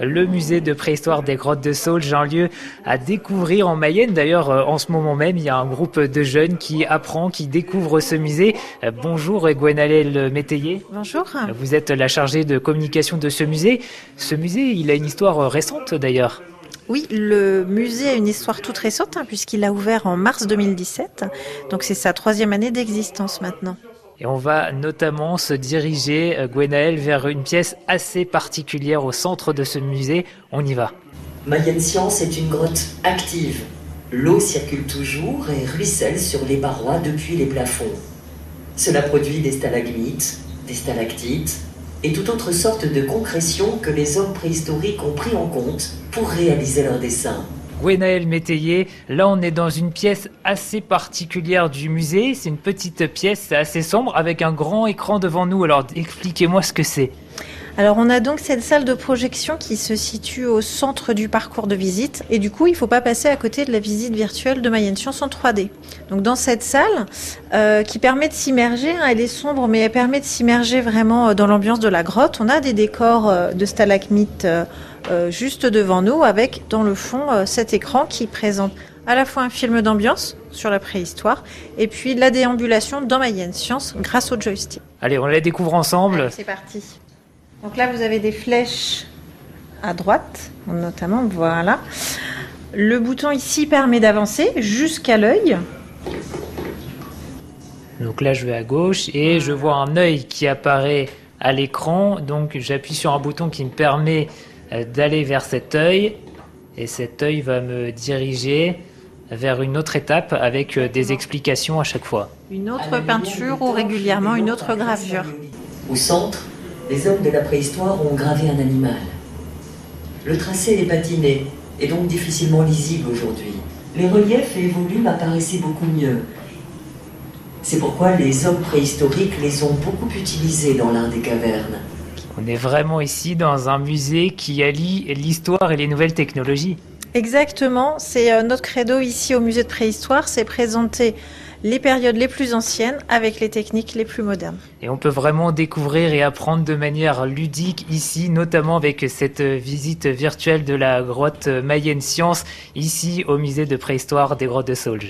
Le musée de préhistoire des grottes de Saulge, un lieu à découvrir en Mayenne. D'ailleurs, euh, en ce moment même, il y a un groupe de jeunes qui apprend, qui découvre ce musée. Euh, bonjour Gwenalel Métayer. Bonjour. Vous êtes la chargée de communication de ce musée. Ce musée, il a une histoire récente d'ailleurs. Oui, le musée a une histoire toute récente hein, puisqu'il a ouvert en mars 2017. Donc c'est sa troisième année d'existence maintenant. Et on va notamment se diriger, euh, Gwenaël, vers une pièce assez particulière au centre de ce musée. On y va. Mayenne Science est une grotte active. L'eau circule toujours et ruisselle sur les parois depuis les plafonds. Cela produit des stalagmites, des stalactites et toute autre sorte de concrétion que les hommes préhistoriques ont pris en compte pour réaliser leurs dessins. Gwenaël Métayer, là on est dans une pièce assez particulière du musée. C'est une petite pièce assez sombre avec un grand écran devant nous. Alors expliquez-moi ce que c'est. Alors on a donc cette salle de projection qui se situe au centre du parcours de visite et du coup il ne faut pas passer à côté de la visite virtuelle de Mayenne Science en 3D. Donc dans cette salle euh, qui permet de s'immerger, hein, elle est sombre mais elle permet de s'immerger vraiment euh, dans l'ambiance de la grotte. On a des décors euh, de stalagmites juste devant nous avec dans le fond cet écran qui présente à la fois un film d'ambiance sur la préhistoire et puis la déambulation dans Mayenne Science grâce au joystick. Allez, on la découvre ensemble. C'est parti. Donc là, vous avez des flèches à droite, notamment, voilà. Le bouton ici permet d'avancer jusqu'à l'œil. Donc là, je vais à gauche et je vois un œil qui apparaît à l'écran. Donc j'appuie sur un bouton qui me permet euh, d'aller vers cet œil. Et cet œil va me diriger vers une autre étape avec euh, des explications à chaque fois. Une autre peinture ou régulièrement une autre gravure. Au centre, les hommes de la préhistoire ont gravé un animal. Le tracé est patiné et donc difficilement lisible aujourd'hui. Les reliefs et volumes apparaissaient beaucoup mieux. C'est pourquoi les hommes préhistoriques les ont beaucoup utilisés dans l'un des cavernes. On est vraiment ici dans un musée qui allie l'histoire et les nouvelles technologies. Exactement, c'est euh, notre credo ici au musée de préhistoire, c'est présenter les périodes les plus anciennes avec les techniques les plus modernes. Et on peut vraiment découvrir et apprendre de manière ludique ici, notamment avec cette visite virtuelle de la grotte Mayenne Science, ici au musée de préhistoire des grottes de Saulge.